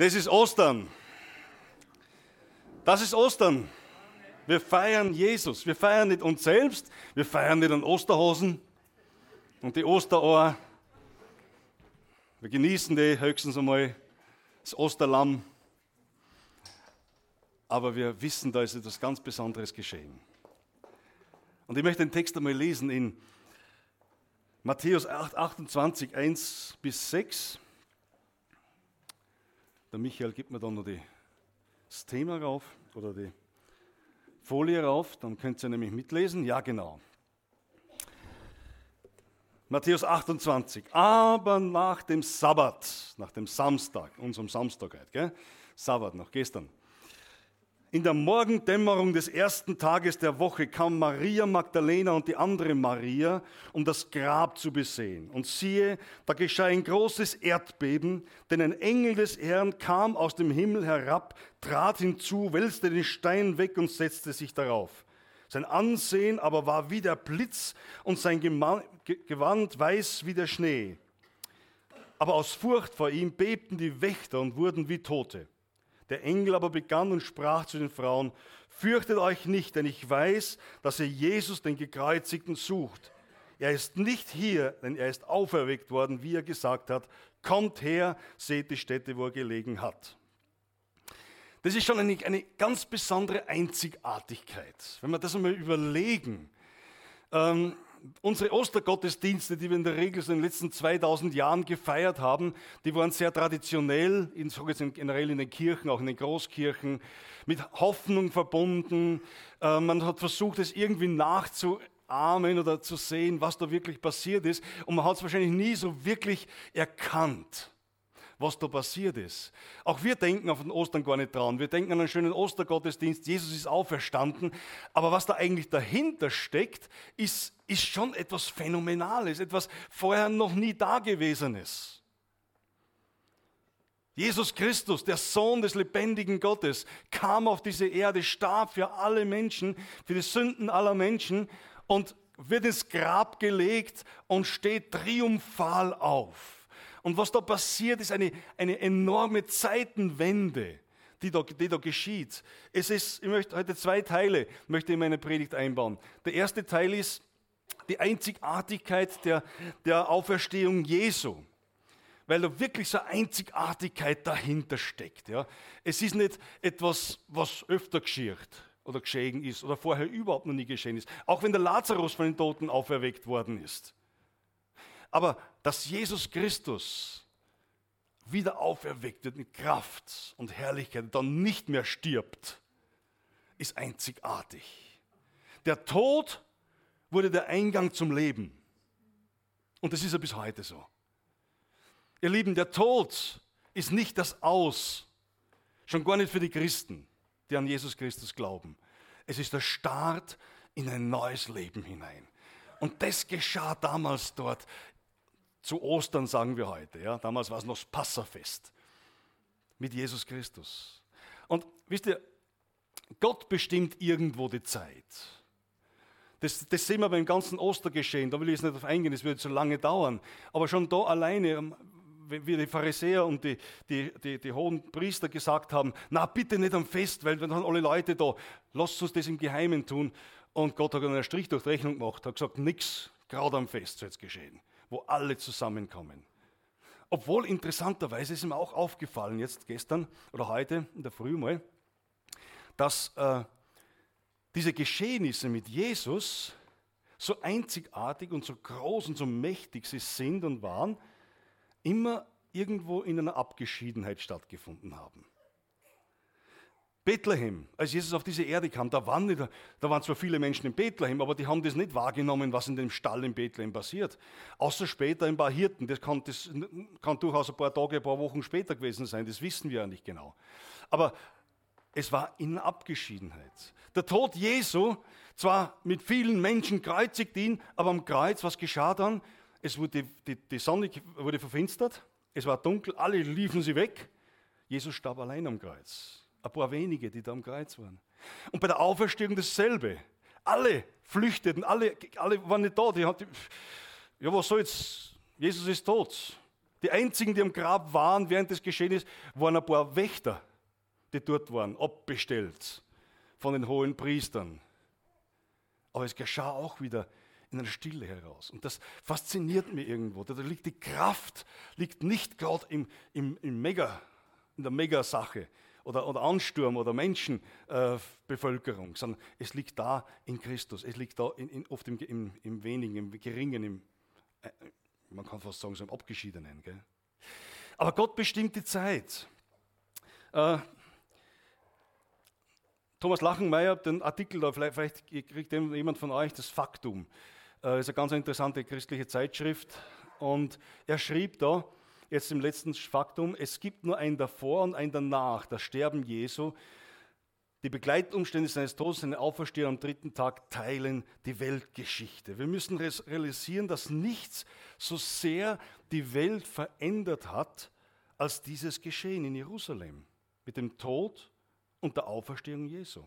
Das ist Ostern. Das ist Ostern. Wir feiern Jesus. Wir feiern nicht uns selbst. Wir feiern nicht an Osterhosen und die Osterohr. Wir genießen die höchstens einmal das Osterlamm. Aber wir wissen, da ist etwas ganz Besonderes geschehen. Und ich möchte den Text einmal lesen in Matthäus 8, 28, 1 bis 6. Der Michael gibt mir dann noch das Thema rauf oder die Folie rauf, dann könnt ihr nämlich mitlesen. Ja, genau. Matthäus 28. Aber nach dem Sabbat, nach dem Samstag, unserem Samstag heute, gell? Sabbat noch gestern. In der Morgendämmerung des ersten Tages der Woche kam Maria Magdalena und die andere Maria, um das Grab zu besehen. Und siehe, da geschah ein großes Erdbeben, denn ein Engel des Herrn kam aus dem Himmel herab, trat hinzu, wälzte den Stein weg und setzte sich darauf. Sein Ansehen aber war wie der Blitz und sein Gewand weiß wie der Schnee. Aber aus Furcht vor ihm bebten die Wächter und wurden wie Tote. Der Engel aber begann und sprach zu den Frauen, fürchtet euch nicht, denn ich weiß, dass ihr Jesus, den Gekreuzigten, sucht. Er ist nicht hier, denn er ist auferweckt worden, wie er gesagt hat. Kommt her, seht die Stätte, wo er gelegen hat. Das ist schon eine, eine ganz besondere Einzigartigkeit. Wenn wir das einmal überlegen, ähm, unsere Ostergottesdienste, die wir in der Regel so in den letzten 2000 Jahren gefeiert haben, die waren sehr traditionell, in, generell in den Kirchen, auch in den Großkirchen, mit Hoffnung verbunden. Äh, man hat versucht, es irgendwie nachzuahmen oder zu sehen, was da wirklich passiert ist. Und man hat es wahrscheinlich nie so wirklich erkannt was da passiert ist. Auch wir denken auf den Ostern gar nicht dran. Wir denken an einen schönen Ostergottesdienst, Jesus ist auferstanden. Aber was da eigentlich dahinter steckt, ist, ist schon etwas Phänomenales, etwas vorher noch nie Dagewesenes. Jesus Christus, der Sohn des lebendigen Gottes, kam auf diese Erde, starb für alle Menschen, für die Sünden aller Menschen und wird ins Grab gelegt und steht triumphal auf. Und was da passiert, ist eine, eine enorme Zeitenwende, die da, die da geschieht. Es ist, ich möchte heute zwei Teile möchte in meine Predigt einbauen. Der erste Teil ist die Einzigartigkeit der, der Auferstehung Jesu weil da wirklich so eine Einzigartigkeit dahinter steckt. Ja. Es ist nicht etwas, was öfter geschieht oder geschehen ist oder vorher überhaupt noch nie geschehen ist. Auch wenn der Lazarus von den Toten auferweckt worden ist. Aber dass Jesus Christus wieder auferweckt wird mit Kraft und Herrlichkeit und dann nicht mehr stirbt, ist einzigartig. Der Tod wurde der Eingang zum Leben. Und das ist ja bis heute so. Ihr Lieben, der Tod ist nicht das Aus, schon gar nicht für die Christen, die an Jesus Christus glauben. Es ist der Start in ein neues Leben hinein. Und das geschah damals dort zu Ostern sagen wir heute. Ja? Damals war es noch das Passafest mit Jesus Christus. Und wisst ihr, Gott bestimmt irgendwo die Zeit. Das, das sehen wir beim ganzen Ostergeschehen. Da will ich jetzt nicht auf eingehen, das würde zu lange dauern. Aber schon da alleine, ähm, wie die Pharisäer und die, die, die, die, hohen Priester gesagt haben, na bitte nicht am Fest, weil dann haben alle Leute da, lasst uns das im Geheimen tun. Und Gott hat einen Strich durch die Rechnung gemacht, hat gesagt, nichts, gerade am Fest soll es geschehen wo alle zusammenkommen. Obwohl interessanterweise ist mir auch aufgefallen, jetzt gestern oder heute in der Früh mal, dass äh, diese Geschehnisse mit Jesus so einzigartig und so groß und so mächtig sie sind und waren, immer irgendwo in einer Abgeschiedenheit stattgefunden haben. Bethlehem, als Jesus auf diese Erde kam, da waren, nicht, da waren zwar viele Menschen in Bethlehem, aber die haben das nicht wahrgenommen, was in dem Stall in Bethlehem passiert. Außer später ein paar Hirten. Das kann, das kann durchaus ein paar Tage, ein paar Wochen später gewesen sein, das wissen wir ja nicht genau. Aber es war in Abgeschiedenheit. Der Tod Jesu, zwar mit vielen Menschen kreuzigt ihn, aber am Kreuz, was geschah dann? Es wurde, die, die Sonne wurde verfinstert, es war dunkel, alle liefen sie weg. Jesus starb allein am Kreuz. Ein paar wenige, die da am Kreuz waren. Und bei der Auferstehung dasselbe. Alle flüchteten, alle, alle waren nicht da. Die hatten, ja, was soll's? Jesus ist tot. Die einzigen, die am Grab waren, während des Geschehens, waren ein paar Wächter, die dort waren, abbestellt von den hohen Priestern. Aber es geschah auch wieder in einer Stille heraus. Und das fasziniert mich irgendwo. Da liegt die Kraft, liegt nicht gerade im, im, im Mega, in der Megasache oder, oder Ansturm oder Menschenbevölkerung, äh, sondern es liegt da in Christus. Es liegt da in, in, oft im, im, im Wenigen, im Geringen, im, äh, man kann fast sagen, so im Abgeschiedenen. Gell? Aber Gott bestimmt die Zeit. Äh, Thomas Lachenmeier, den Artikel da, vielleicht, vielleicht kriegt jemand von euch das Faktum. Das ist eine ganz interessante christliche Zeitschrift. Und er schrieb da, jetzt im letzten Faktum, es gibt nur ein davor und ein danach, das Sterben Jesu. Die Begleitumstände seines Todes, seine Auferstehung am dritten Tag teilen die Weltgeschichte. Wir müssen realisieren, dass nichts so sehr die Welt verändert hat, als dieses Geschehen in Jerusalem mit dem Tod und der Auferstehung Jesu.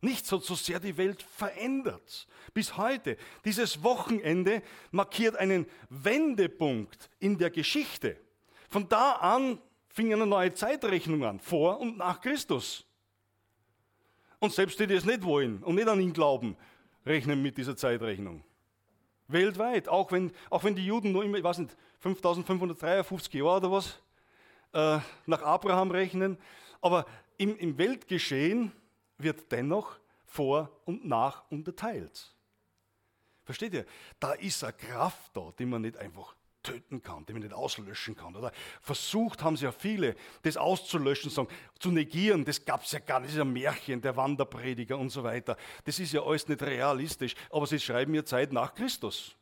Nichts hat so sehr die Welt verändert. Bis heute. Dieses Wochenende markiert einen Wendepunkt in der Geschichte. Von da an fing eine neue Zeitrechnung an, vor und nach Christus. Und selbst die, die es nicht wollen und nicht an ihn glauben, rechnen mit dieser Zeitrechnung. Weltweit, auch wenn, auch wenn die Juden nur immer, ich weiß nicht, 5553 Jahre oder was, äh, nach Abraham rechnen. Aber im, im Weltgeschehen wird dennoch vor und nach unterteilt. Versteht ihr? Da ist eine Kraft da, die man nicht einfach töten kann, die man nicht auslöschen kann. Oder versucht haben sie ja viele, das auszulöschen, sagen, zu negieren, das gab es ja gar nicht, das ist ein Märchen, der Wanderprediger und so weiter. Das ist ja alles nicht realistisch, aber sie schreiben ja Zeit nach Christus.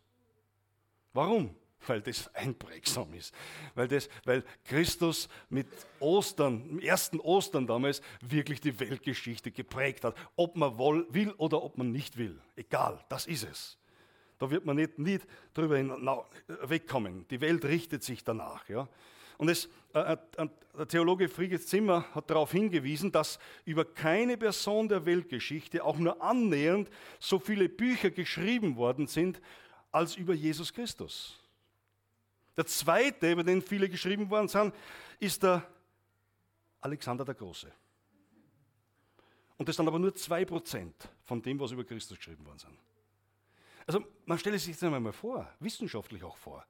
Warum? Weil das einprägsam ist. Weil, das, weil Christus mit Ostern, im ersten Ostern damals, wirklich die Weltgeschichte geprägt hat. Ob man will oder ob man nicht will. Egal, das ist es. Da wird man nicht, nicht drüber wegkommen. Die Welt richtet sich danach. Ja? Und es, äh, äh, der Theologe Friedrich Zimmer hat darauf hingewiesen, dass über keine Person der Weltgeschichte auch nur annähernd so viele Bücher geschrieben worden sind als über Jesus Christus. Der zweite, über den viele geschrieben worden sind, ist der Alexander der Große. Und das sind aber nur 2% von dem, was über Christus geschrieben worden sind. Also man stelle sich jetzt einmal vor, wissenschaftlich auch vor,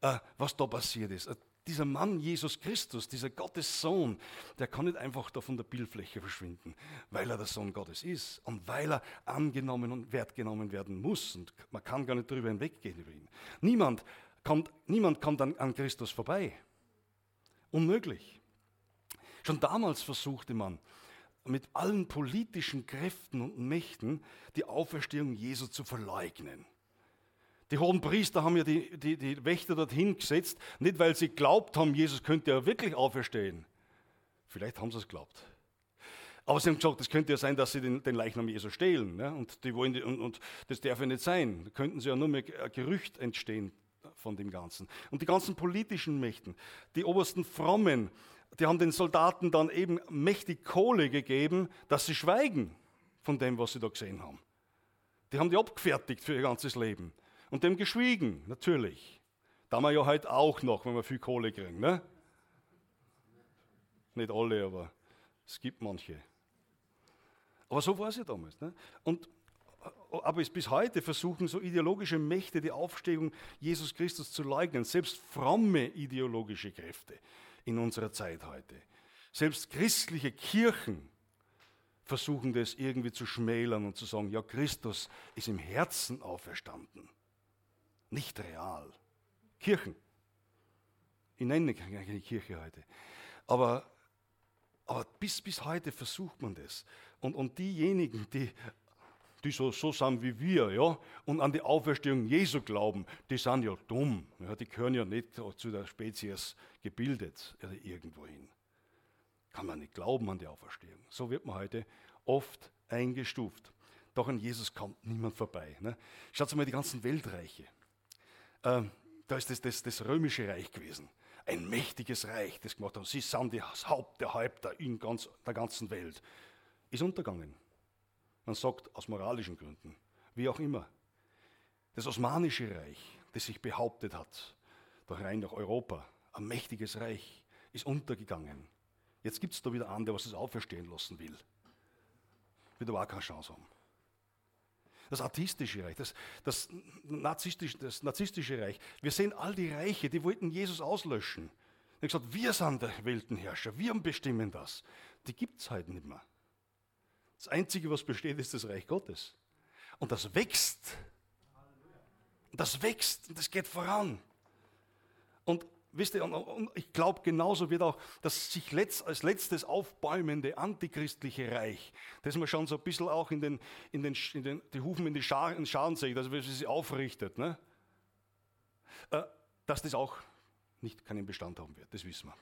äh, was da passiert ist. Äh, dieser Mann Jesus Christus, dieser Gottes Sohn, der kann nicht einfach da von der Bildfläche verschwinden, weil er der Sohn Gottes ist und weil er angenommen und wertgenommen werden muss. Und man kann gar nicht darüber hinweggehen über ihn. Niemand kommt, niemand kommt an, an Christus vorbei. Unmöglich. Schon damals versuchte man, mit allen politischen Kräften und Mächten die Auferstehung Jesu zu verleugnen. Die hohen Priester haben ja die, die, die Wächter dorthin gesetzt, nicht weil sie glaubt haben, Jesus könnte ja wirklich auferstehen. Vielleicht haben sie es geglaubt. Aber sie haben gesagt, es könnte ja sein, dass sie den, den Leichnam Jesu stehlen. Ne? Und, die wollen, und, und, das darf ja nicht sein. Da könnten sie ja nur mehr Gerücht entstehen von dem Ganzen. Und die ganzen politischen Mächten, die obersten Frommen, die haben den Soldaten dann eben mächtig Kohle gegeben, dass sie schweigen von dem, was sie da gesehen haben. Die haben die abgefertigt für ihr ganzes Leben. Und dem geschwiegen, natürlich. Da wir ja heute auch noch, wenn wir viel Kohle kriegen. Ne? Nicht alle, aber es gibt manche. Aber so war es ja damals. Ne? Und aber bis heute versuchen so ideologische Mächte die Aufstehung Jesus Christus zu leugnen, selbst fromme ideologische Kräfte in unserer Zeit heute. Selbst christliche Kirchen versuchen das irgendwie zu schmälern und zu sagen, ja, Christus ist im Herzen auferstanden, nicht real. Kirchen. Ich nenne keine Kirche heute. Aber, aber bis, bis heute versucht man das. Und, und diejenigen, die die so, so sind wie wir, ja, und an die Auferstehung Jesu glauben, die sind ja dumm. Ja, die gehören ja nicht zu der Spezies gebildet oder irgendwohin. Kann man nicht glauben an die Auferstehung. So wird man heute oft eingestuft. Doch an Jesus kommt niemand vorbei. Ne? Schaut mal die ganzen Weltreiche. Ähm, da ist das, das, das römische Reich gewesen. Ein mächtiges Reich, das gemacht hat. Sie sind das Haupt der Häupter in ganz, der ganzen Welt. Ist untergegangen. Man sagt aus moralischen Gründen, wie auch immer. Das Osmanische Reich, das sich behauptet hat, da rein nach Europa. Ein mächtiges Reich ist untergegangen. Jetzt gibt es da wieder der was es auferstehen lassen will. Wird aber auch keine Chance haben. Das atheistische Reich, das, das, narzisstische, das narzisstische Reich. Wir sehen all die Reiche, die wollten Jesus auslöschen. Die haben gesagt, wir sind der Weltenherrscher, wir bestimmen das. Die gibt es heute nicht mehr. Das Einzige, was besteht, ist das Reich Gottes. Und das wächst. Und das wächst und das geht voran. Und wisst ihr, und, und ich glaube, genauso wird auch das sich letzt, als letztes aufbäumende antichristliche Reich, das man schon so ein bisschen auch in den, in den, in den die Hufen in die Scharen, in Scharen sieht, also wie sie aufrichtet, ne? Äh, dass das auch nicht keinen Bestand haben wird, das wissen wir.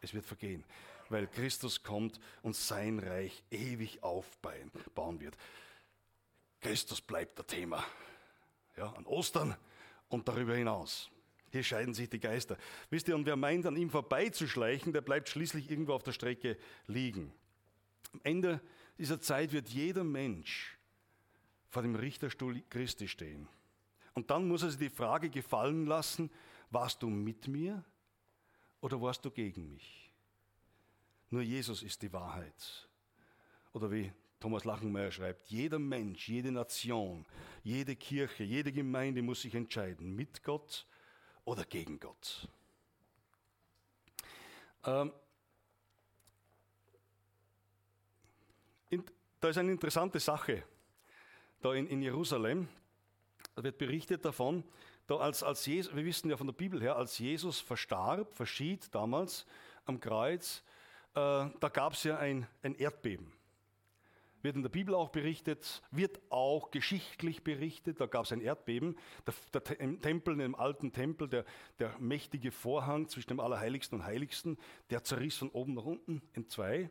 Es wird vergehen, weil Christus kommt und sein Reich ewig aufbauen wird. Christus bleibt der Thema. Ja, an Ostern und darüber hinaus. Hier scheiden sich die Geister. Wisst ihr, und wer meint, an ihm vorbeizuschleichen, der bleibt schließlich irgendwo auf der Strecke liegen. Am Ende dieser Zeit wird jeder Mensch vor dem Richterstuhl Christi stehen. Und dann muss er sich die Frage gefallen lassen, warst du mit mir oder warst du gegen mich? Nur Jesus ist die Wahrheit. Oder wie Thomas Lachenmeier schreibt, jeder Mensch, jede Nation, jede Kirche, jede Gemeinde muss sich entscheiden, mit Gott oder gegen Gott. Ähm, in, da ist eine interessante Sache da in, in Jerusalem. Wird berichtet davon, da als, als Jesus, wir wissen ja von der Bibel her, als Jesus verstarb, verschied damals am Kreuz, da gab es ja ein, ein Erdbeben wird in der Bibel auch berichtet, wird auch geschichtlich berichtet. Da gab es ein Erdbeben. Der, der, Tempel, im alten Tempel, der, der mächtige Vorhang zwischen dem Allerheiligsten und Heiligsten, der zerriss von oben nach unten in zwei.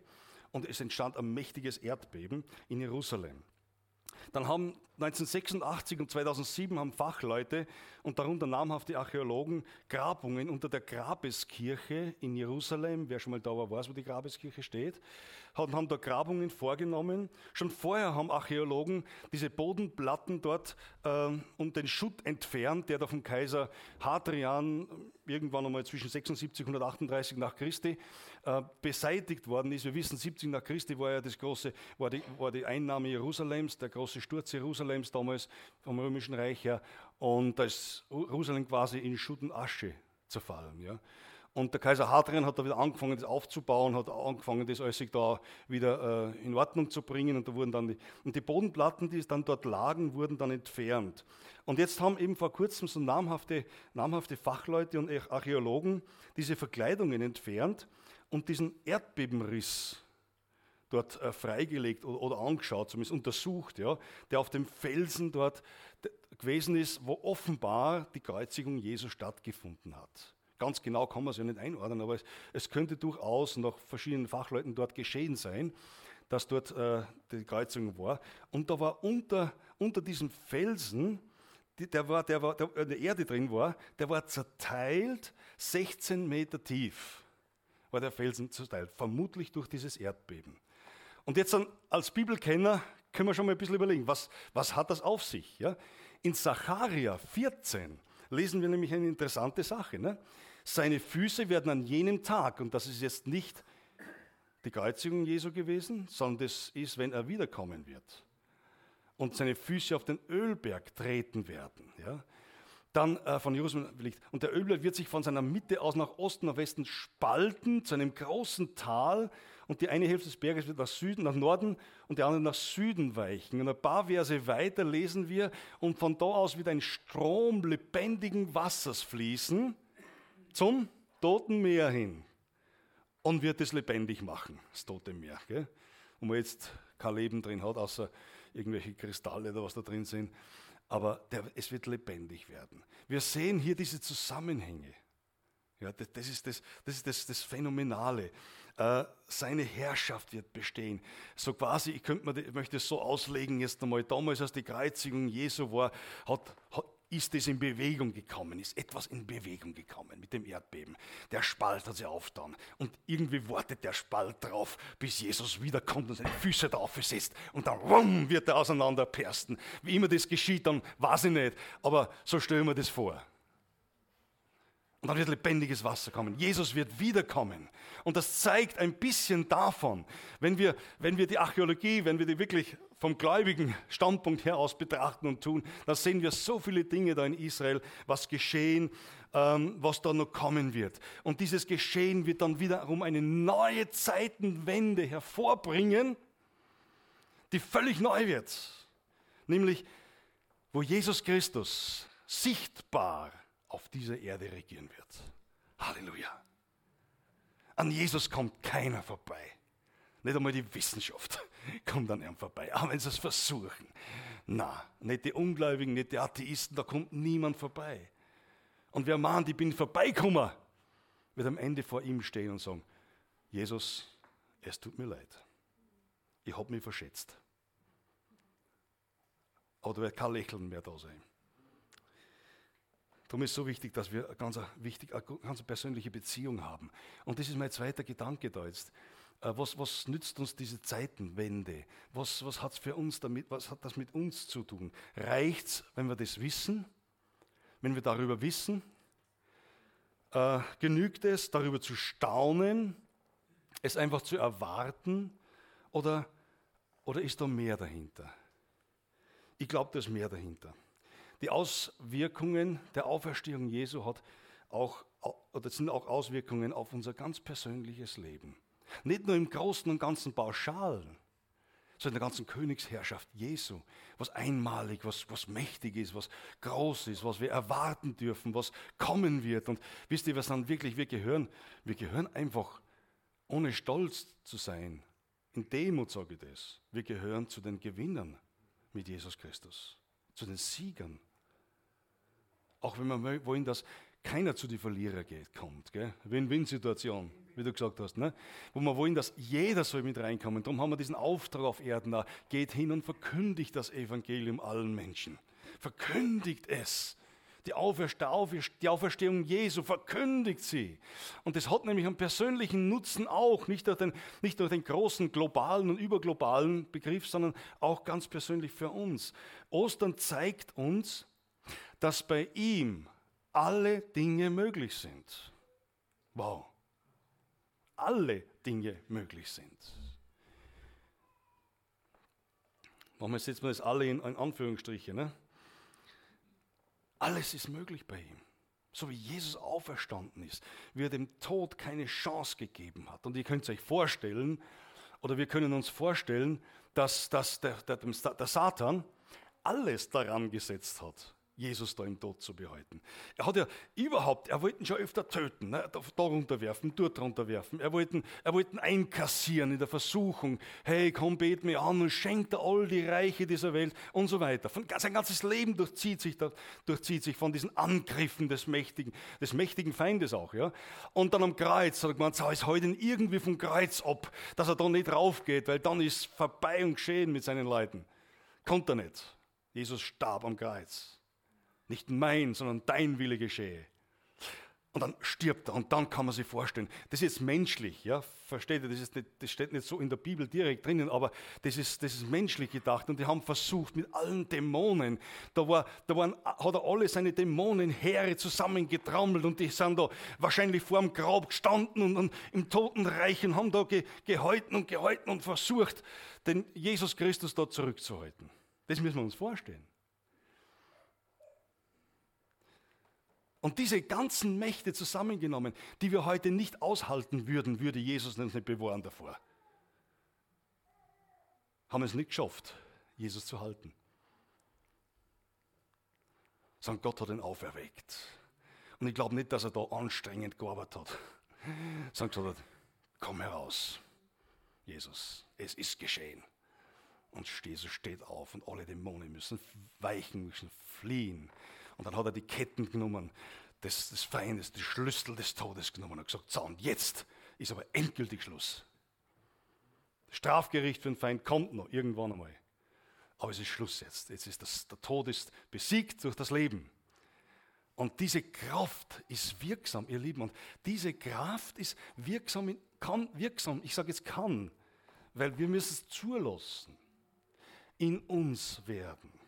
Und es entstand ein mächtiges Erdbeben in Jerusalem. Dann haben 1986 und 2007 haben Fachleute und darunter namhafte Archäologen Grabungen unter der Grabeskirche in Jerusalem, wer schon mal da war, weiß, wo die Grabeskirche steht, haben da Grabungen vorgenommen. Schon vorher haben Archäologen diese Bodenplatten dort äh, und den Schutt entfernt, der da vom Kaiser Hadrian irgendwann einmal zwischen 76 und 138 nach Christi äh, beseitigt worden ist. Wir wissen, 70 nach Christi war ja das große, war die, war die Einnahme Jerusalems, der große Sturz Jerusalems damals vom Römischen Reich her. Und da ist Jerusalem quasi in Schutt und Asche zerfallen. Ja. Und der Kaiser Hadrian hat da wieder angefangen, das aufzubauen, hat angefangen, das alles da wieder äh, in Ordnung zu bringen. Und, da wurden dann die, und die Bodenplatten, die dann dort lagen, wurden dann entfernt. Und jetzt haben eben vor kurzem so namhafte, namhafte Fachleute und Archäologen diese Verkleidungen entfernt und diesen Erdbebenriss dort äh, freigelegt oder, angeschaut, zumindest untersucht, ja, der auf dem Felsen dort gewesen ist, wo offenbar die Kreuzigung Jesu stattgefunden hat. Ganz genau kann man es ja nicht einordnen, aber es, es könnte durchaus nach verschiedenen Fachleuten dort geschehen sein, dass dort äh, die Kreuzung war. Und da war unter, unter diesem Felsen, die, der, war, der, war, der in der Erde drin war, der war zerteilt 16 Meter tief, war der Felsen zerteilt, vermutlich durch dieses Erdbeben. Und jetzt als Bibelkenner können wir schon mal ein bisschen überlegen, was, was hat das auf sich? Ja? In Sacharja 14 lesen wir nämlich eine interessante Sache. Ne? Seine Füße werden an jenem Tag, und das ist jetzt nicht die Kreuzigung Jesu gewesen, sondern das ist, wenn er wiederkommen wird und seine Füße auf den Ölberg treten werden. Ja? Dann äh, von Jerusalem liegt. Und der Ölberg wird sich von seiner Mitte aus nach Osten, nach Westen spalten zu einem großen Tal. Und die eine Hälfte des Berges wird nach Süden, nach Norden und die andere nach Süden weichen. Und ein paar Verse weiter lesen wir, und von da aus wird ein Strom lebendigen Wassers fließen zum Toten Meer hin und wird es lebendig machen, das Tote Meer. Gell? Wo man jetzt kein Leben drin hat, außer irgendwelche Kristalle oder was da drin sind. Aber der, es wird lebendig werden. Wir sehen hier diese Zusammenhänge. Ja, das, ist, das, das, ist das, das Phänomenale. Äh, seine Herrschaft wird bestehen. So quasi, ich, könnte ich möchte es so auslegen jetzt einmal, damals als die Kreuzigung Jesu war, hat, hat ist es in Bewegung gekommen, ist etwas in Bewegung gekommen mit dem Erdbeben. Der Spalt hat sich aufgetan und irgendwie wartet der Spalt drauf, bis Jesus wiederkommt und seine Füße drauf setzt und dann rum, wird er auseinanderpersten. Wie immer das geschieht, dann weiß ich nicht, aber so stellen wir das vor. Und dann wird lebendiges Wasser kommen. Jesus wird wiederkommen. Und das zeigt ein bisschen davon, wenn wir, wenn wir die Archäologie, wenn wir die wirklich vom gläubigen Standpunkt her aus betrachten und tun, dann sehen wir so viele Dinge da in Israel, was geschehen, ähm, was da noch kommen wird. Und dieses Geschehen wird dann wiederum eine neue Zeitenwende hervorbringen, die völlig neu wird. Nämlich, wo Jesus Christus sichtbar auf dieser Erde regieren wird. Halleluja. An Jesus kommt keiner vorbei. Nicht einmal die Wissenschaft kommt an ihm vorbei, auch wenn sie es versuchen. Na, nicht die Ungläubigen, nicht die Atheisten, da kommt niemand vorbei. Und wer mahnt, ich bin vorbeigekommen, wird am Ende vor ihm stehen und sagen, Jesus, es tut mir leid. Ich habe mich verschätzt. Aber da wird kein Lächeln mehr da sein. Darum ist es so wichtig, dass wir eine ganz, wichtig, eine ganz persönliche Beziehung haben. Und das ist mein zweiter Gedanke da jetzt. Äh, was, was nützt uns diese Zeitenwende? Was, was hat für uns damit, was hat das mit uns zu tun? Reicht es, wenn wir das wissen? Wenn wir darüber wissen? Äh, genügt es, darüber zu staunen? Es einfach zu erwarten? Oder, oder ist da mehr dahinter? Ich glaube, da ist mehr dahinter. Die Auswirkungen der Auferstehung Jesu hat auch, oder sind auch Auswirkungen auf unser ganz persönliches Leben. Nicht nur im Großen und Ganzen pauschal, sondern in der ganzen Königsherrschaft Jesu, was einmalig, was, was mächtig ist, was groß ist, was wir erwarten dürfen, was kommen wird. Und wisst ihr, was dann wirklich wir gehören? Wir gehören einfach, ohne stolz zu sein, in Demut sage ich das, wir gehören zu den Gewinnern mit Jesus Christus, zu den Siegern. Auch wenn wir wollen, dass keiner zu den Verlierer geht, kommt. Win-Win-Situation, wie du gesagt hast. Ne? Wo wir wollen, dass jeder soll mit reinkommen. Darum haben wir diesen Auftrag auf Erden da. Geht hin und verkündigt das Evangelium allen Menschen. Verkündigt es. Die, Auferstehung Jesu verkündigt sie. Und das hat nämlich einen persönlichen Nutzen auch, nicht durch, den, nicht durch den großen globalen und überglobalen Begriff, sondern auch ganz persönlich für uns. Ostern zeigt uns, dass bei ihm alle Dinge möglich sind. Wow. Alle Dinge möglich sind. Warum setzt man das alle in, in Anführungsstriche? Ne? Alles ist möglich bei ihm. So wie Jesus auferstanden ist, wie er dem Tod keine Chance gegeben hat. Und ihr könnt es euch vorstellen, oder wir können uns vorstellen, dass, dass der, der, der Satan alles daran gesetzt hat, Jesus da im Tod zu behalten. Er hat ja überhaupt, er wollte ihn schon öfter töten, ne? da runterwerfen, dort runterwerfen. Er wollte, ihn, er wollte ihn einkassieren in der Versuchung. Hey, komm, bet mir an und schenkt er all die Reiche dieser Welt und so weiter. Von, sein ganzes Leben durchzieht sich, durchzieht sich von diesen Angriffen des mächtigen, des mächtigen Feindes auch. Ja? Und dann am Kreuz hat er gemeint, es heute irgendwie vom Kreuz ab, dass er da nicht raufgeht, weil dann ist vorbei und geschehen mit seinen Leuten. Konnte er nicht. Jesus starb am Kreuz. Nicht mein, sondern dein Wille geschehe. Und dann stirbt er und dann kann man sich vorstellen, das ist menschlich, ja, versteht ihr, das, ist nicht, das steht nicht so in der Bibel direkt drinnen, aber das ist, das ist menschlich gedacht und die haben versucht mit allen Dämonen, da, war, da waren, hat er alle seine Dämonenheere zusammengetrammelt und die sind da wahrscheinlich vor dem Grab gestanden und, und im Totenreich und haben da ge, gehalten und gehalten und versucht, den Jesus Christus da zurückzuhalten. Das müssen wir uns vorstellen. Und diese ganzen Mächte zusammengenommen, die wir heute nicht aushalten würden, würde Jesus uns nicht bewahren davor. Haben es nicht geschafft, Jesus zu halten. Sondern Gott hat ihn auferweckt. Und ich glaube nicht, dass er da anstrengend gearbeitet hat. Sondern gesagt hat, komm heraus, Jesus, es ist geschehen. Und Jesus steht auf und alle Dämonen müssen weichen, müssen fliehen. Und dann hat er die Ketten genommen des, des Feindes, die Schlüssel des Todes genommen und gesagt, so und jetzt ist aber endgültig Schluss. Das Strafgericht für den Feind kommt noch irgendwann einmal. Aber es ist Schluss jetzt. Jetzt ist das, der Tod ist besiegt durch das Leben. Und diese Kraft ist wirksam, ihr Lieben. Und diese Kraft ist wirksam, kann wirksam, ich sage jetzt kann, weil wir müssen es zulassen, in uns werden.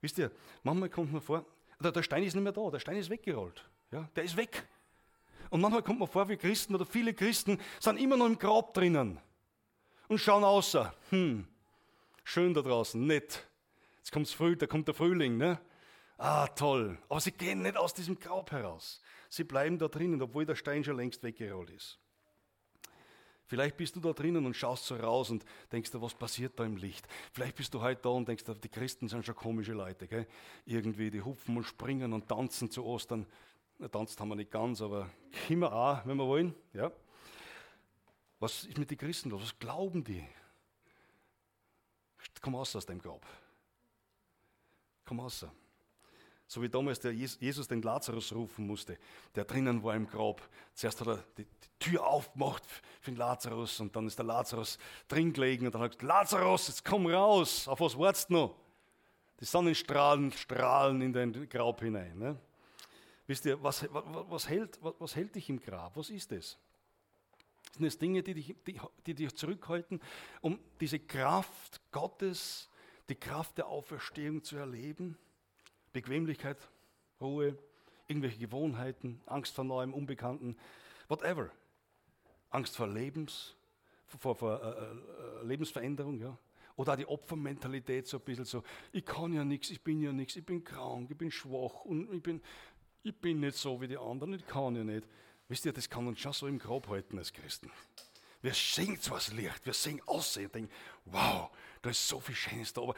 Wisst ihr, manchmal kommt mir vor, der, der Stein ist nicht mehr da, der Stein ist weggerollt. Ja, der ist weg. Und manchmal kommt man vor, wie Christen oder viele Christen sind immer noch im Grab drinnen und schauen außer. Hm, schön da draußen, nett. Jetzt kommt's früh, da kommt der Frühling, ne? Ah, toll. Aber sie gehen nicht aus diesem Grab heraus. Sie bleiben da drinnen, obwohl der Stein schon längst weggerollt ist. Vielleicht bist du da drinnen und schaust so raus und denkst dir, was passiert da im Licht? Vielleicht bist du heute da und denkst, die Christen sind schon komische Leute. Gell? Irgendwie, die hupfen und springen und tanzen zu Ostern. Na, tanzt haben wir nicht ganz, aber immer auch, wenn wir wollen. Ja. Was ist mit den Christen los? Was glauben die? Komm raus aus dem Grab. Komm raus. So wie damals der Jesus den Lazarus rufen musste, der drinnen war im Grab. Zuerst hat er die, Tür aufgemacht für den Lazarus und dann ist der Lazarus drin gelegen und dann hat er gesagt, Lazarus, jetzt komm raus. Auf was wartest du noch? Die Sonnenstrahlen strahlen in den Grab hinein. Ne? Wisst ihr, was, was, hält, was, was hält dich im Grab? Was ist es? Sind es Dinge, die dich, die, die dich zurückhalten, um diese Kraft Gottes, die Kraft der Auferstehung zu erleben? Bequemlichkeit, Ruhe, irgendwelche Gewohnheiten, Angst vor neuem, Unbekannten, whatever. Angst vor Lebens, vor, vor äh, äh, Lebensveränderung, ja. Oder auch die Opfermentalität, so ein bisschen so, ich kann ja nichts, ich bin ja nichts, ich bin krank, ich bin schwach und ich bin, ich bin nicht so wie die anderen, ich kann ja nicht. Wisst ihr, das kann uns schon so im Grab halten als Christen. Wir sehen zwar das Licht, wir sehen aussehen und denken, wow, da ist so viel Schönes da, aber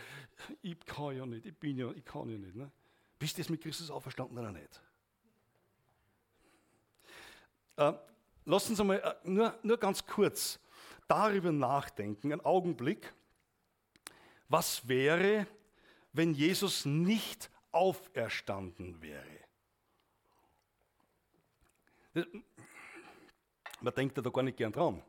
ich kann ja nicht, ich bin ja, ich kann ja nicht. Ne? Bist du jetzt mit Christus auferstanden oder nicht? Äh, lass uns einmal äh, nur, nur ganz kurz darüber nachdenken, einen Augenblick. Was wäre, wenn Jesus nicht auferstanden wäre? Man denkt da gar nicht gern dran.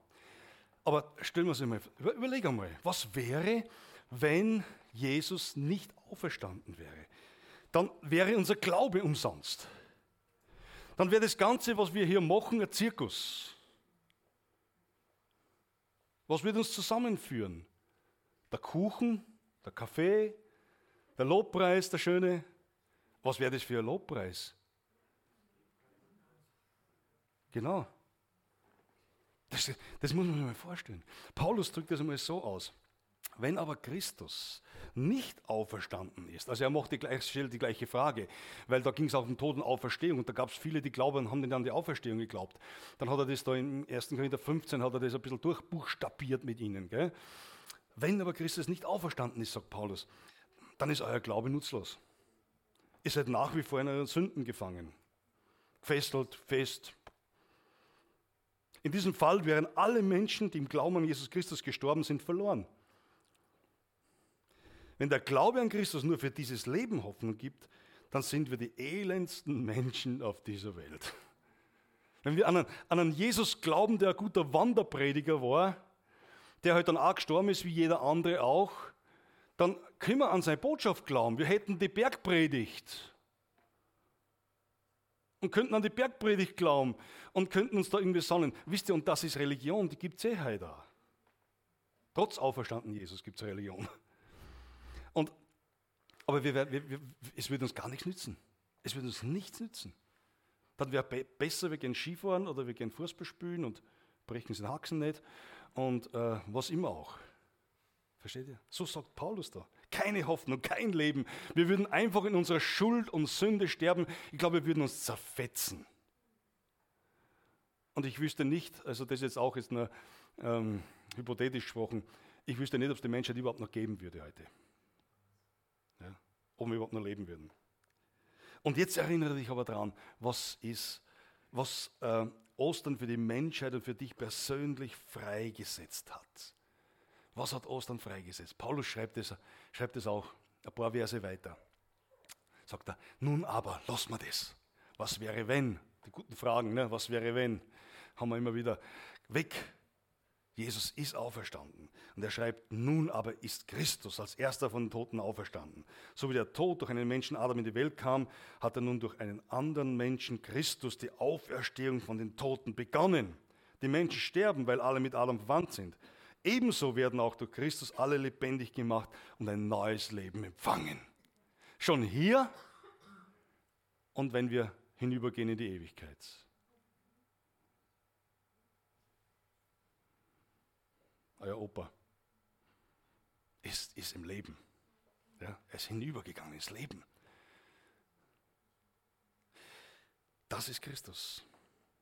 Aber stellen wir uns einmal, überleg einmal, was wäre, wenn Jesus nicht auferstanden wäre? Dann wäre unser Glaube umsonst. Dann wäre das Ganze, was wir hier machen, ein Zirkus. Was wird uns zusammenführen? Der Kuchen, der Kaffee, der Lobpreis, der schöne. Was wäre das für ein Lobpreis? Genau. Das, das muss man sich mal vorstellen. Paulus drückt das einmal so aus. Wenn aber Christus nicht auferstanden ist, also er macht die, stellt die gleiche Frage, weil da ging es auch um Totenauferstehung und da gab es viele, die glauben, haben dann an die Auferstehung geglaubt. Dann hat er das da im 1. Korinther 15, hat er das ein bisschen durchbuchstabiert mit ihnen. Gell? Wenn aber Christus nicht auferstanden ist, sagt Paulus, dann ist euer Glaube nutzlos. Ihr seid nach wie vor in euren Sünden gefangen. Gefesselt, fest. In diesem Fall wären alle Menschen, die im Glauben an Jesus Christus gestorben sind, verloren. Wenn der Glaube an Christus nur für dieses Leben Hoffnung gibt, dann sind wir die elendsten Menschen auf dieser Welt. Wenn wir an einen, an einen Jesus glauben, der ein guter Wanderprediger war, der halt dann auch gestorben ist, wie jeder andere auch, dann können wir an seine Botschaft glauben. Wir hätten die Bergpredigt und könnten an die Bergpredigt glauben und könnten uns da irgendwie sonnen. Wisst ihr, und das ist Religion, die gibt es eh heute auch. Trotz auferstanden Jesus gibt es Religion. Und, aber wir, wir, wir, es würde uns gar nichts nützen. Es würde uns nichts nützen. Dann wäre be besser, wir gehen Skifahren oder wir gehen Fußball spielen und brechen den Haxen nicht und äh, was immer auch. Versteht ihr? So sagt Paulus da. Keine Hoffnung, kein Leben. Wir würden einfach in unserer Schuld und Sünde sterben. Ich glaube, wir würden uns zerfetzen. Und ich wüsste nicht, also das jetzt auch ist nur ähm, hypothetisch gesprochen, ich wüsste nicht, ob es die Menschheit überhaupt noch geben würde heute ob wir überhaupt noch leben würden. Und jetzt erinnere dich aber daran, was ist, was äh, Ostern für die Menschheit und für dich persönlich freigesetzt hat. Was hat Ostern freigesetzt? Paulus schreibt es, schreibt es auch ein paar Verse weiter. Sagt er, nun aber, lass mal das. Was wäre wenn? Die guten Fragen, ne? was wäre wenn? Haben wir immer wieder weg Jesus ist auferstanden. Und er schreibt, nun aber ist Christus als erster von den Toten auferstanden. So wie der Tod durch einen Menschen Adam in die Welt kam, hat er nun durch einen anderen Menschen Christus die Auferstehung von den Toten begonnen. Die Menschen sterben, weil alle mit Adam verwandt sind. Ebenso werden auch durch Christus alle lebendig gemacht und ein neues Leben empfangen. Schon hier und wenn wir hinübergehen in die Ewigkeit. Euer Opa ist, ist im Leben. Ja, er ist hinübergegangen ins Leben. Das ist Christus.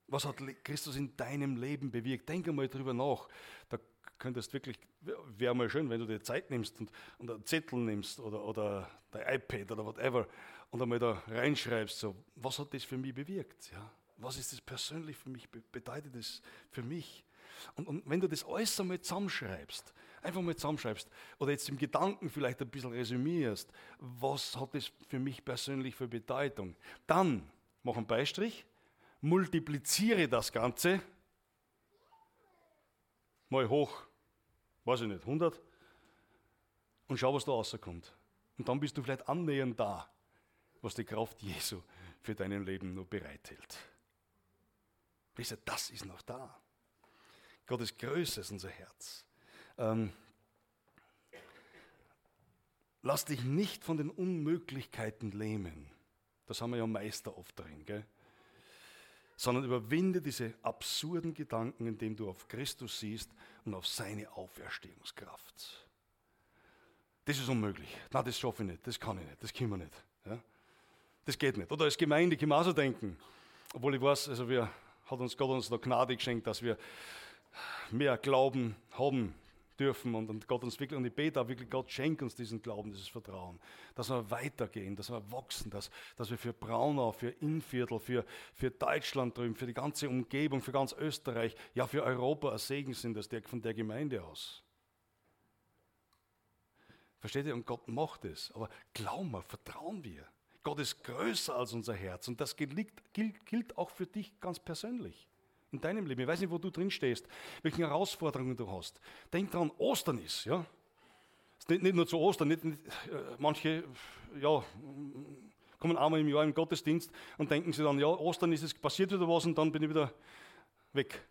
Was hat Christus in deinem Leben bewirkt? Denk einmal drüber nach. Da könntest wirklich, wäre mal schön, wenn du dir Zeit nimmst und, und einen Zettel nimmst oder, oder dein iPad oder whatever und einmal da reinschreibst, so, was hat das für mich bewirkt? Ja? Was ist das persönlich für mich? Bedeutet das für mich? Und, und wenn du das alles einmal zusammenschreibst, einfach mal zusammenschreibst oder jetzt im Gedanken vielleicht ein bisschen resümierst, was hat das für mich persönlich für Bedeutung, dann mach einen Beistrich, multipliziere das Ganze mal hoch, weiß ich nicht, 100 und schau, was da rauskommt. Und dann bist du vielleicht annähernd da, was die Kraft Jesu für dein Leben nur bereithält. Wisst ihr, das ist noch da. Gottes Größe ist unser Herz. Ähm, lass dich nicht von den Unmöglichkeiten lähmen. Das haben wir ja Meister oft drin, gell? sondern überwinde diese absurden Gedanken, indem du auf Christus siehst und auf seine Auferstehungskraft. Das ist unmöglich. Na, das schaffe ich nicht, das kann ich nicht, das können wir nicht. Ja? Das geht nicht. Oder als Gemeinde können wir auch so denken. Obwohl ich weiß, also wir, hat uns Gott uns da Gnade geschenkt, dass wir mehr Glauben haben dürfen und, und Gott uns wirklich, und ich bete auch wirklich, Gott schenkt uns diesen Glauben, dieses Vertrauen, dass wir weitergehen, dass wir wachsen, dass, dass wir für Braunau, für Innviertel, für, für Deutschland drüben, für die ganze Umgebung, für ganz Österreich, ja für Europa ein Segen sind, das der, von der Gemeinde aus. Versteht ihr? Und Gott macht es. Aber glauben wir, vertrauen wir. Gott ist größer als unser Herz und das gilt, gilt, gilt auch für dich ganz persönlich in deinem Leben. Ich weiß nicht, wo du drin stehst, welche Herausforderungen du hast. Denk daran, Ostern ist, ja. ist nicht, nicht nur zu Ostern, nicht, nicht, äh, manche, ja, kommen einmal im Jahr im Gottesdienst und denken sich dann, ja, Ostern ist es passiert wieder was und dann bin ich wieder weg.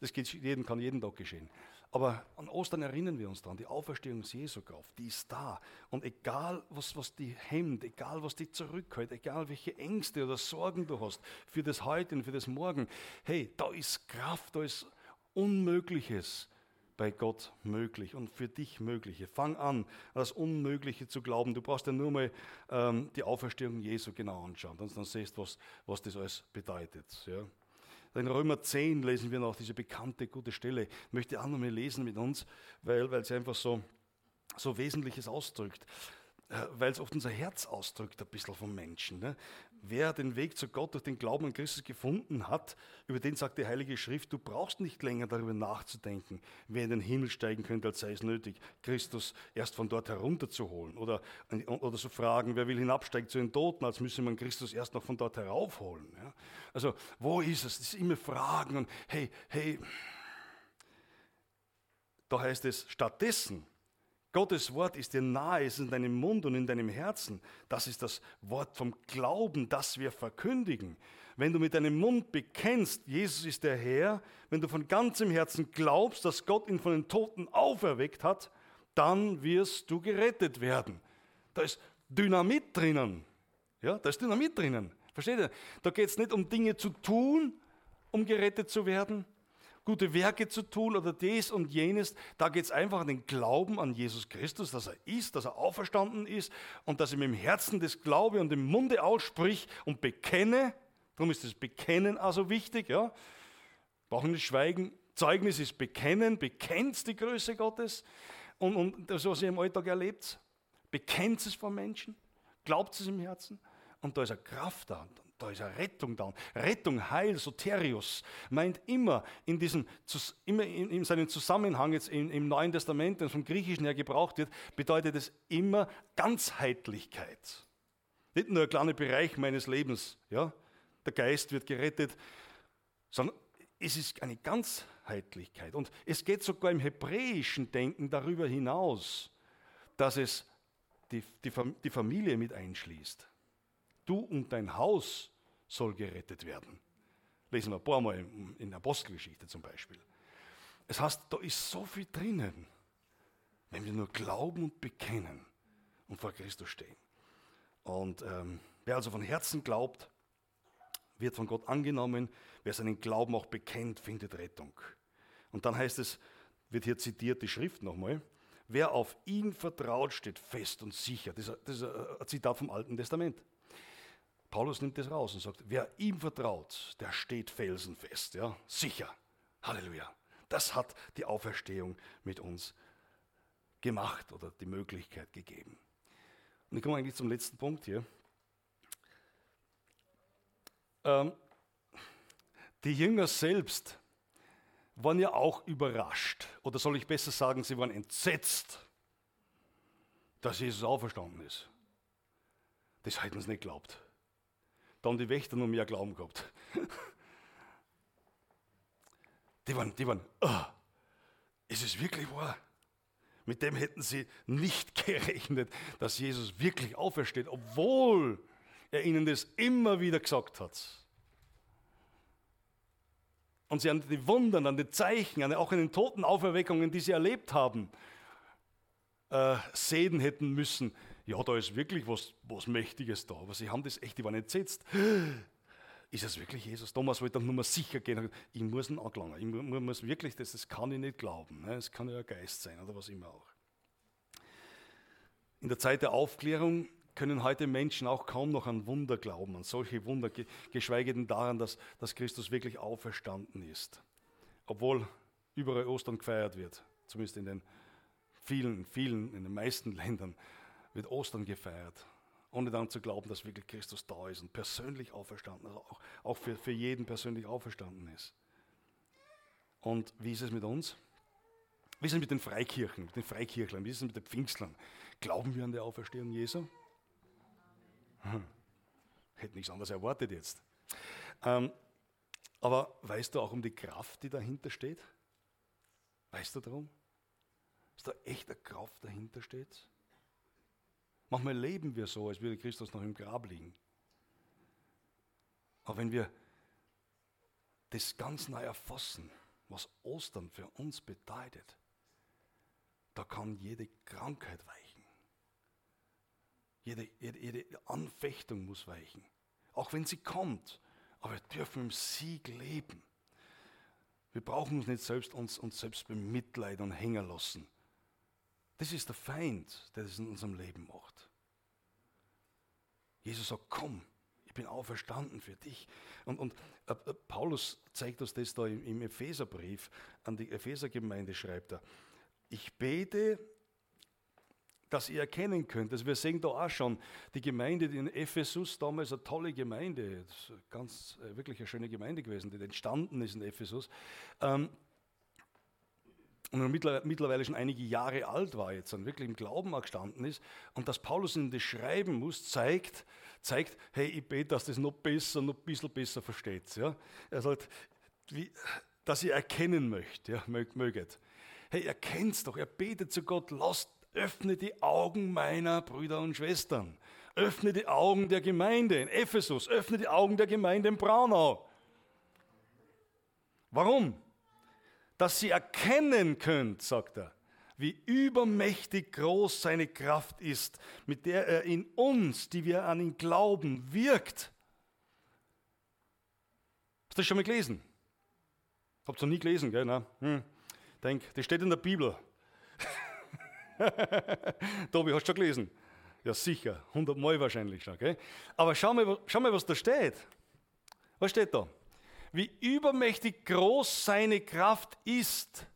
Das geht jeden, kann jeden Tag geschehen. Aber an Ostern erinnern wir uns daran, die Auferstehung Jesu Kraft, die ist da. Und egal, was, was die hemmt, egal, was die zurückhält, egal, welche Ängste oder Sorgen du hast für das Heute und für das Morgen, hey, da ist Kraft, da ist Unmögliches bei Gott möglich und für dich Mögliche. Fang an, das Unmögliche zu glauben. Du brauchst ja nur mal ähm, die Auferstehung Jesu genau anschauen, dann, dann siehst du, was, was das alles bedeutet. Ja. In Römer 10 lesen wir noch diese bekannte gute Stelle. Ich möchte auch noch mal lesen mit uns, weil, weil sie einfach so, so Wesentliches ausdrückt. Äh, weil es oft unser Herz ausdrückt, ein bisschen vom Menschen. Ne? Wer den Weg zu Gott durch den Glauben an Christus gefunden hat, über den sagt die Heilige Schrift, du brauchst nicht länger darüber nachzudenken, wer in den Himmel steigen könnte, als sei es nötig, Christus erst von dort herunterzuholen. Oder, oder so fragen, wer will hinabsteigen zu den Toten, als müsse man Christus erst noch von dort heraufholen. Ja? Also, wo ist es? Das ist immer Fragen und hey, hey, da heißt es stattdessen, Gottes Wort ist dir nahe, ist in deinem Mund und in deinem Herzen. Das ist das Wort vom Glauben, das wir verkündigen. Wenn du mit deinem Mund bekennst, Jesus ist der Herr, wenn du von ganzem Herzen glaubst, dass Gott ihn von den Toten auferweckt hat, dann wirst du gerettet werden. Da ist Dynamit drinnen. Ja, da ist Dynamit drinnen. Versteht ihr? Da geht es nicht um Dinge zu tun, um gerettet zu werden, gute Werke zu tun oder dies und jenes. Da geht es einfach an den Glauben an Jesus Christus, dass er ist, dass er auferstanden ist und dass ich mit dem Herzen das glaube und im Munde aussprich und bekenne. Darum ist das Bekennen also wichtig. Ja? Brauchen nicht schweigen. Zeugnis ist Bekennen, bekennt die Größe Gottes und, und das, was ihr im Alltag erlebt, bekennt es vor Menschen, glaubt es im Herzen und da ist eine Kraft da. Da ist eine Rettung da. Rettung, Heil, Soterius, meint immer in, diesem, immer in, in seinem Zusammenhang jetzt im, im Neuen Testament, das vom Griechischen her gebraucht wird, bedeutet es immer Ganzheitlichkeit. Nicht nur ein kleiner Bereich meines Lebens, ja, der Geist wird gerettet, sondern es ist eine Ganzheitlichkeit. Und es geht sogar im hebräischen Denken darüber hinaus, dass es die, die, die Familie mit einschließt. Du und dein Haus soll gerettet werden. Lesen wir ein paar Mal in der Apostelgeschichte zum Beispiel. Es heißt, da ist so viel drinnen, wenn wir nur glauben und bekennen und vor Christus stehen. Und ähm, wer also von Herzen glaubt, wird von Gott angenommen. Wer seinen Glauben auch bekennt, findet Rettung. Und dann heißt es, wird hier zitiert die Schrift nochmal, wer auf ihn vertraut, steht fest und sicher. Das ist ein Zitat vom Alten Testament. Paulus nimmt das raus und sagt, wer ihm vertraut, der steht felsenfest, ja, sicher. Halleluja. Das hat die Auferstehung mit uns gemacht oder die Möglichkeit gegeben. Und ich komme eigentlich zum letzten Punkt hier. Ähm, die Jünger selbst waren ja auch überrascht, oder soll ich besser sagen, sie waren entsetzt, dass Jesus auferstanden ist. Das hätten sie nicht geglaubt. Da haben die Wächter noch mehr Glauben gehabt. Die waren, die waren, oh, ist es wirklich wahr? Mit dem hätten sie nicht gerechnet, dass Jesus wirklich aufersteht, obwohl er ihnen das immer wieder gesagt hat. Und sie an die Wunder, an die Zeichen, auch an den Totenauferweckungen, die sie erlebt haben, äh, sehen hätten müssen. Ja, da ist wirklich was, was Mächtiges da. Aber sie haben das echt, die waren entsetzt. Ist es wirklich Jesus? Thomas wollte dann nur mal sicher gehen. Ich muss ihn angelangen. Ich muss wirklich, das, das kann ich nicht glauben. Ne? Es kann ja ein Geist sein oder was immer auch. In der Zeit der Aufklärung können heute Menschen auch kaum noch an Wunder glauben, an solche Wunder, geschweige denn daran, dass, dass Christus wirklich auferstanden ist. Obwohl überall Ostern gefeiert wird, zumindest in den vielen, vielen, in den meisten Ländern wird Ostern gefeiert, ohne dann zu glauben, dass wirklich Christus da ist und persönlich auferstanden, also auch, auch für, für jeden persönlich auferstanden ist. Und wie ist es mit uns? Wie ist es mit den Freikirchen, mit den Freikirchlern, wie ist es mit den Pfingstlern? Glauben wir an die Auferstehung Jesu? Hm. Hätte nichts anderes erwartet jetzt. Ähm, aber weißt du auch um die Kraft, die dahinter steht? Weißt du darum? Dass da echt eine Kraft dahinter steht? Manchmal leben wir so, als würde Christus noch im Grab liegen. Aber wenn wir das ganz neu erfassen, was Ostern für uns bedeutet, da kann jede Krankheit weichen. Jede, jede, jede Anfechtung muss weichen. Auch wenn sie kommt. Aber wir dürfen im Sieg leben. Wir brauchen uns nicht selbst uns, uns selbst bemitleiden und hängen lassen. Das ist der Feind, der das in unserem Leben macht. Jesus sagt, komm, ich bin auferstanden für dich. Und, und äh, äh Paulus zeigt uns das da im, im Epheserbrief, an die Ephesergemeinde schreibt er, ich bete, dass ihr erkennen könnt. Also wir sehen da auch schon die Gemeinde in Ephesus, damals eine tolle Gemeinde, ganz äh, wirklich eine schöne Gemeinde gewesen, die entstanden ist in Ephesus. Ähm, und mittlerweile schon einige Jahre alt war jetzt und wirklich im Glauben gestanden ist. Und dass Paulus in das schreiben muss, zeigt, zeigt, hey, ich bete, dass das noch besser, noch ein bisschen besser versteht. Ja? Er sagt, wie, dass ihr erkennen möcht, ja, möget. Hey, erkennt's doch, er betet zu Gott, lasst Öffne die Augen meiner Brüder und Schwestern. Öffne die Augen der Gemeinde in Ephesus. Öffne die Augen der Gemeinde in Braunau. Warum? Dass sie erkennen könnt, sagt er, wie übermächtig groß seine Kraft ist, mit der er in uns, die wir an ihn glauben, wirkt. Hast du das schon mal gelesen? Habt ihr noch nie gelesen, gell? Na? Hm. Denk, das steht in der Bibel. Tobi, hast du schon gelesen? Ja, sicher, 100 Mal wahrscheinlich schon. Okay? Aber schau mal, schau mal, was da steht. Was steht da? Wie übermächtig groß seine Kraft ist,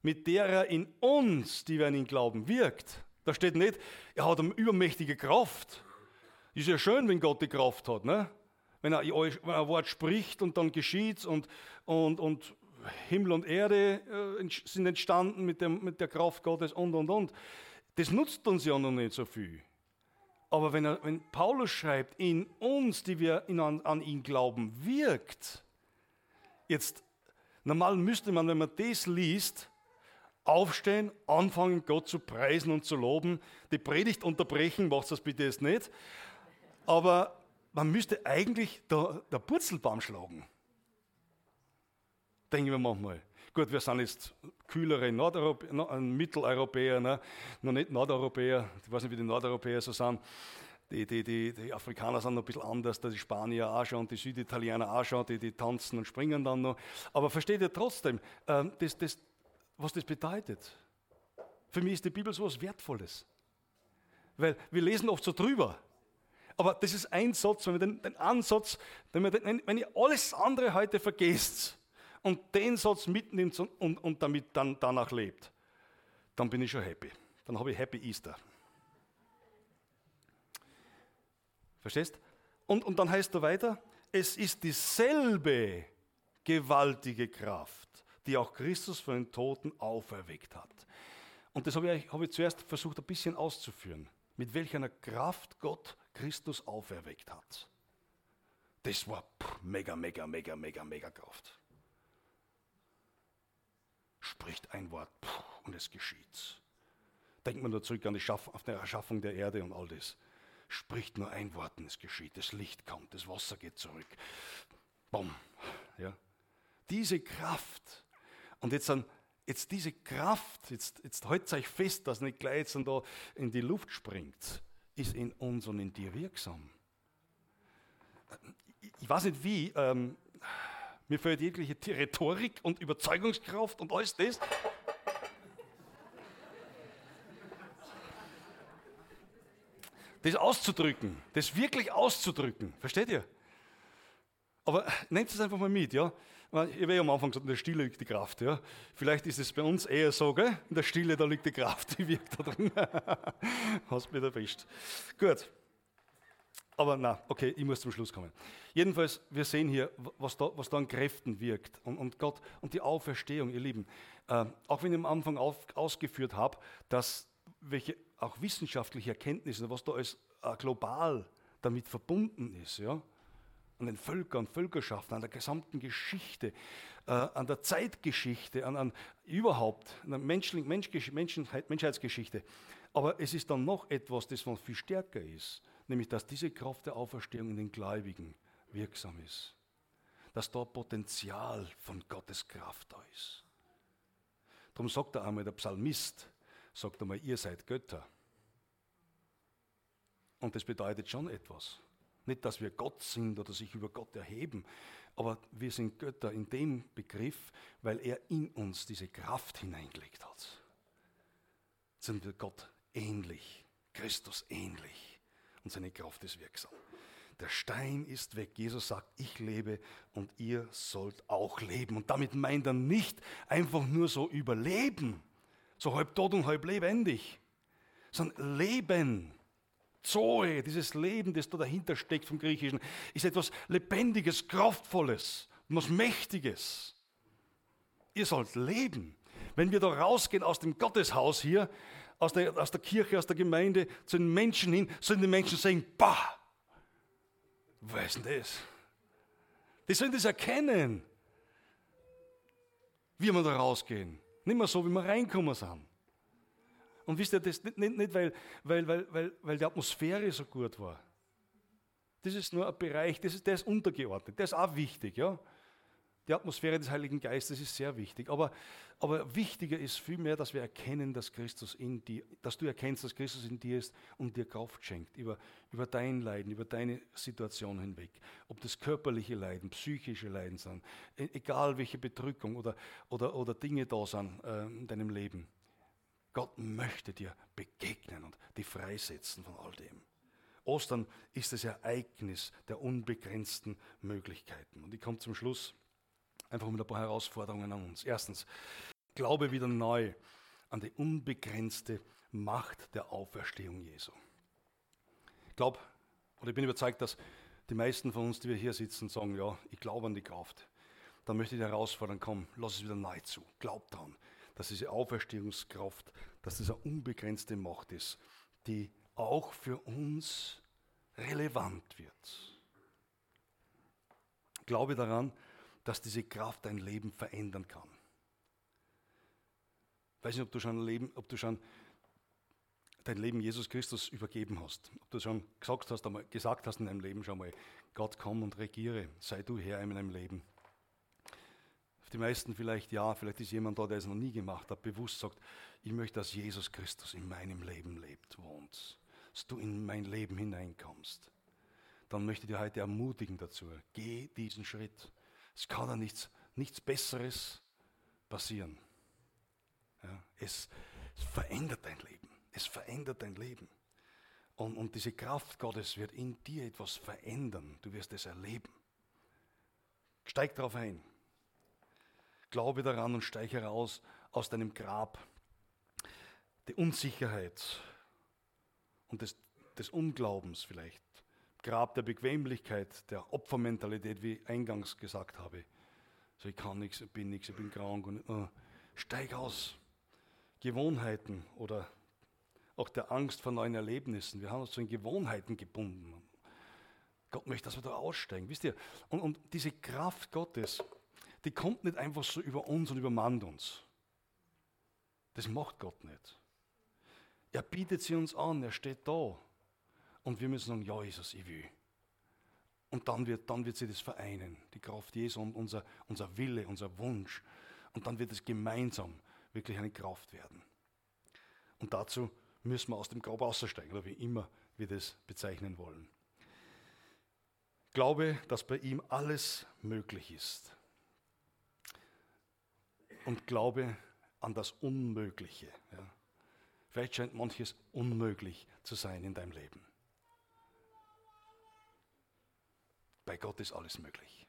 mit der er in uns, die wir an ihn glauben, wirkt. Da steht nicht, er hat eine übermächtige Kraft. Ist ja schön, wenn Gott die Kraft hat. Ne? Wenn, er, ein Wort spricht und dann geschieht und, und, und Himmel und Erde äh, sind entstanden mit, dem, mit der Kraft Gottes und, und, und. Das nutzt uns ja noch nicht so viel. Aber wenn, er, wenn Paulus schreibt, in uns, die wir in, an, an ihn glauben, wirkt, jetzt, normal müsste man, wenn man das liest, aufstehen, anfangen, Gott zu preisen und zu loben, die Predigt unterbrechen, macht das bitte jetzt nicht. Aber man müsste eigentlich der, der Purzelbaum schlagen denken wir manchmal. Gut, wir sind jetzt kühlere Nordeuropäer, Mitteleuropäer, ne? noch nicht Nordeuropäer, ich weiß nicht, wie die Nordeuropäer so sind. Die, die, die, die, Afrikaner sind noch ein bisschen anders, die Spanier auch schon, die Süditaliener auch schon, die, die tanzen und springen dann noch. Aber versteht ihr trotzdem, ähm, das, das, was das bedeutet? Für mich ist die Bibel so etwas Wertvolles. Weil wir lesen oft so drüber. Aber das ist ein Satz, wenn, den, den Ansatz, den, den, wenn ihr alles andere heute vergesst und den Satz mitnimmt und, und, und damit dann danach lebt, dann bin ich schon happy. Dann habe ich Happy Easter. Verstehst? Und, und dann heißt er weiter, es ist dieselbe gewaltige Kraft, die auch Christus von den Toten auferweckt hat. Und das habe ich, habe ich zuerst versucht ein bisschen auszuführen, mit welcher Kraft Gott Christus auferweckt hat. Das war mega, mega, mega, mega, mega Kraft. Spricht ein Wort und es geschieht. Denkt man nur zurück an die Schaff auf die Erschaffung der Erde und all das. Spricht nur ein Wort und es geschieht. Das Licht kommt, das Wasser geht zurück. Bumm. Ja. Diese Kraft. Und jetzt, dann, jetzt diese Kraft, jetzt, jetzt hält euch fest, dass nicht gleich jetzt da in die Luft springt ist in uns und in dir wirksam. Ich weiß nicht wie, ähm, mir fehlt jegliche Rhetorik und Überzeugungskraft und alles das. Das auszudrücken, das wirklich auszudrücken, versteht ihr? Aber nehmt es einfach mal mit, ja? Ich habe ja am Anfang gesagt, in der Stille liegt die Kraft. Ja? Vielleicht ist es bei uns eher so, gell? in der Stille, da liegt die Kraft, die wirkt da drin. Hast mich erwischt. Gut. Aber na, okay, ich muss zum Schluss kommen. Jedenfalls, wir sehen hier, was da, was da an Kräften wirkt. Und, und Gott und die Auferstehung, ihr Lieben. Äh, auch wenn ich am Anfang auf, ausgeführt habe, dass welche auch wissenschaftliche Erkenntnisse, was da alles äh, global damit verbunden ist, ja, an den Völkern, Völkerschaften, an der gesamten Geschichte, äh, an der Zeitgeschichte, an, an überhaupt, an der Menschlich, Menschheit, Menschheitsgeschichte. Aber es ist dann noch etwas, das noch viel stärker ist, nämlich dass diese Kraft der Auferstehung in den Gläubigen wirksam ist. Dass da Potenzial von Gottes Kraft da ist. Darum sagt er einmal der Psalmist, sagt einmal, ihr seid Götter. Und das bedeutet schon etwas. Nicht, dass wir Gott sind oder sich über Gott erheben, aber wir sind Götter in dem Begriff, weil er in uns diese Kraft hineingelegt hat. Sind wir Gott ähnlich, Christus ähnlich und seine Kraft ist wirksam. Der Stein ist weg. Jesus sagt, ich lebe und ihr sollt auch leben. Und damit meint er nicht einfach nur so überleben, so halb tot und halb lebendig, sondern leben. Zoe, dieses Leben, das da dahinter steckt vom Griechischen, ist etwas Lebendiges, Kraftvolles, was Mächtiges. Ihr sollt leben. Wenn wir da rausgehen aus dem Gotteshaus hier, aus der, aus der Kirche, aus der Gemeinde, zu den Menschen hin, sollen die Menschen sagen, bah, wer ist denn das? Die sollen das erkennen, wie wir da rausgehen. Nicht mehr so, wie wir reinkommen sind. Und wisst ihr, das nicht, nicht, nicht weil, weil, weil, weil, weil die Atmosphäre so gut war. Das ist nur ein Bereich, das ist, der ist untergeordnet, der ist auch wichtig. Ja? Die Atmosphäre des Heiligen Geistes ist sehr wichtig. Aber, aber wichtiger ist vielmehr, dass wir erkennen, dass Christus in dir, dass du erkennst, dass Christus in dir ist und dir Kraft schenkt über, über dein Leiden, über deine Situation hinweg. Ob das körperliche Leiden, psychische Leiden sind, e-, egal welche Bedrückung oder, oder, oder Dinge da sind äh, in deinem Leben. Gott möchte dir begegnen und dich freisetzen von all dem. Ostern ist das Ereignis der unbegrenzten Möglichkeiten. Und ich komme zum Schluss einfach mit ein paar Herausforderungen an uns. Erstens, glaube wieder neu an die unbegrenzte Macht der Auferstehung Jesu. Ich glaube, oder ich bin überzeugt, dass die meisten von uns, die wir hier sitzen, sagen, ja, ich glaube an die Kraft. Dann möchte ich die herausfordern, komm, lass es wieder neu zu. Glaub dran dass diese Auferstehungskraft, dass das eine unbegrenzte Macht ist, die auch für uns relevant wird. Glaube daran, dass diese Kraft dein Leben verändern kann. Ich weiß nicht, ob du schon, Leben, ob du schon dein Leben Jesus Christus übergeben hast. Ob du schon gesagt hast, einmal, gesagt hast in deinem Leben schon mal, Gott komm und regiere, sei du Herr in meinem Leben die meisten vielleicht ja, vielleicht ist jemand da, der es noch nie gemacht hat, bewusst sagt, ich möchte, dass Jesus Christus in meinem Leben lebt, wohnt. dass du in mein Leben hineinkommst, dann möchte ich dir heute ermutigen dazu. Geh diesen Schritt. Es kann da nichts, nichts Besseres passieren. Ja, es, es verändert dein Leben. Es verändert dein Leben. Und, und diese Kraft Gottes wird in dir etwas verändern. Du wirst es erleben. Steig darauf ein. Glaube daran und steig heraus aus deinem Grab. Die Unsicherheit und des, des Unglaubens vielleicht. Grab der Bequemlichkeit, der Opfermentalität, wie ich eingangs gesagt habe. So, ich kann nichts, ich bin nichts, ich bin krank. Und, uh, steig aus. Gewohnheiten oder auch der Angst vor neuen Erlebnissen. Wir haben uns zu den Gewohnheiten gebunden. Gott möchte, dass wir da aussteigen. Wisst ihr? Und, und diese Kraft Gottes, die kommt nicht einfach so über uns und übermannt uns. Das macht Gott nicht. Er bietet sie uns an, er steht da. Und wir müssen sagen, ja Jesus, ich will. Und dann wird, dann wird sie das vereinen, die Kraft Jesu und unser, unser Wille, unser Wunsch. Und dann wird es gemeinsam wirklich eine Kraft werden. Und dazu müssen wir aus dem Grab aussteigen, oder wie immer wir das bezeichnen wollen. Glaube, dass bei ihm alles möglich ist. Und glaube an das Unmögliche. Ja. Vielleicht scheint manches unmöglich zu sein in deinem Leben. Bei Gott ist alles möglich.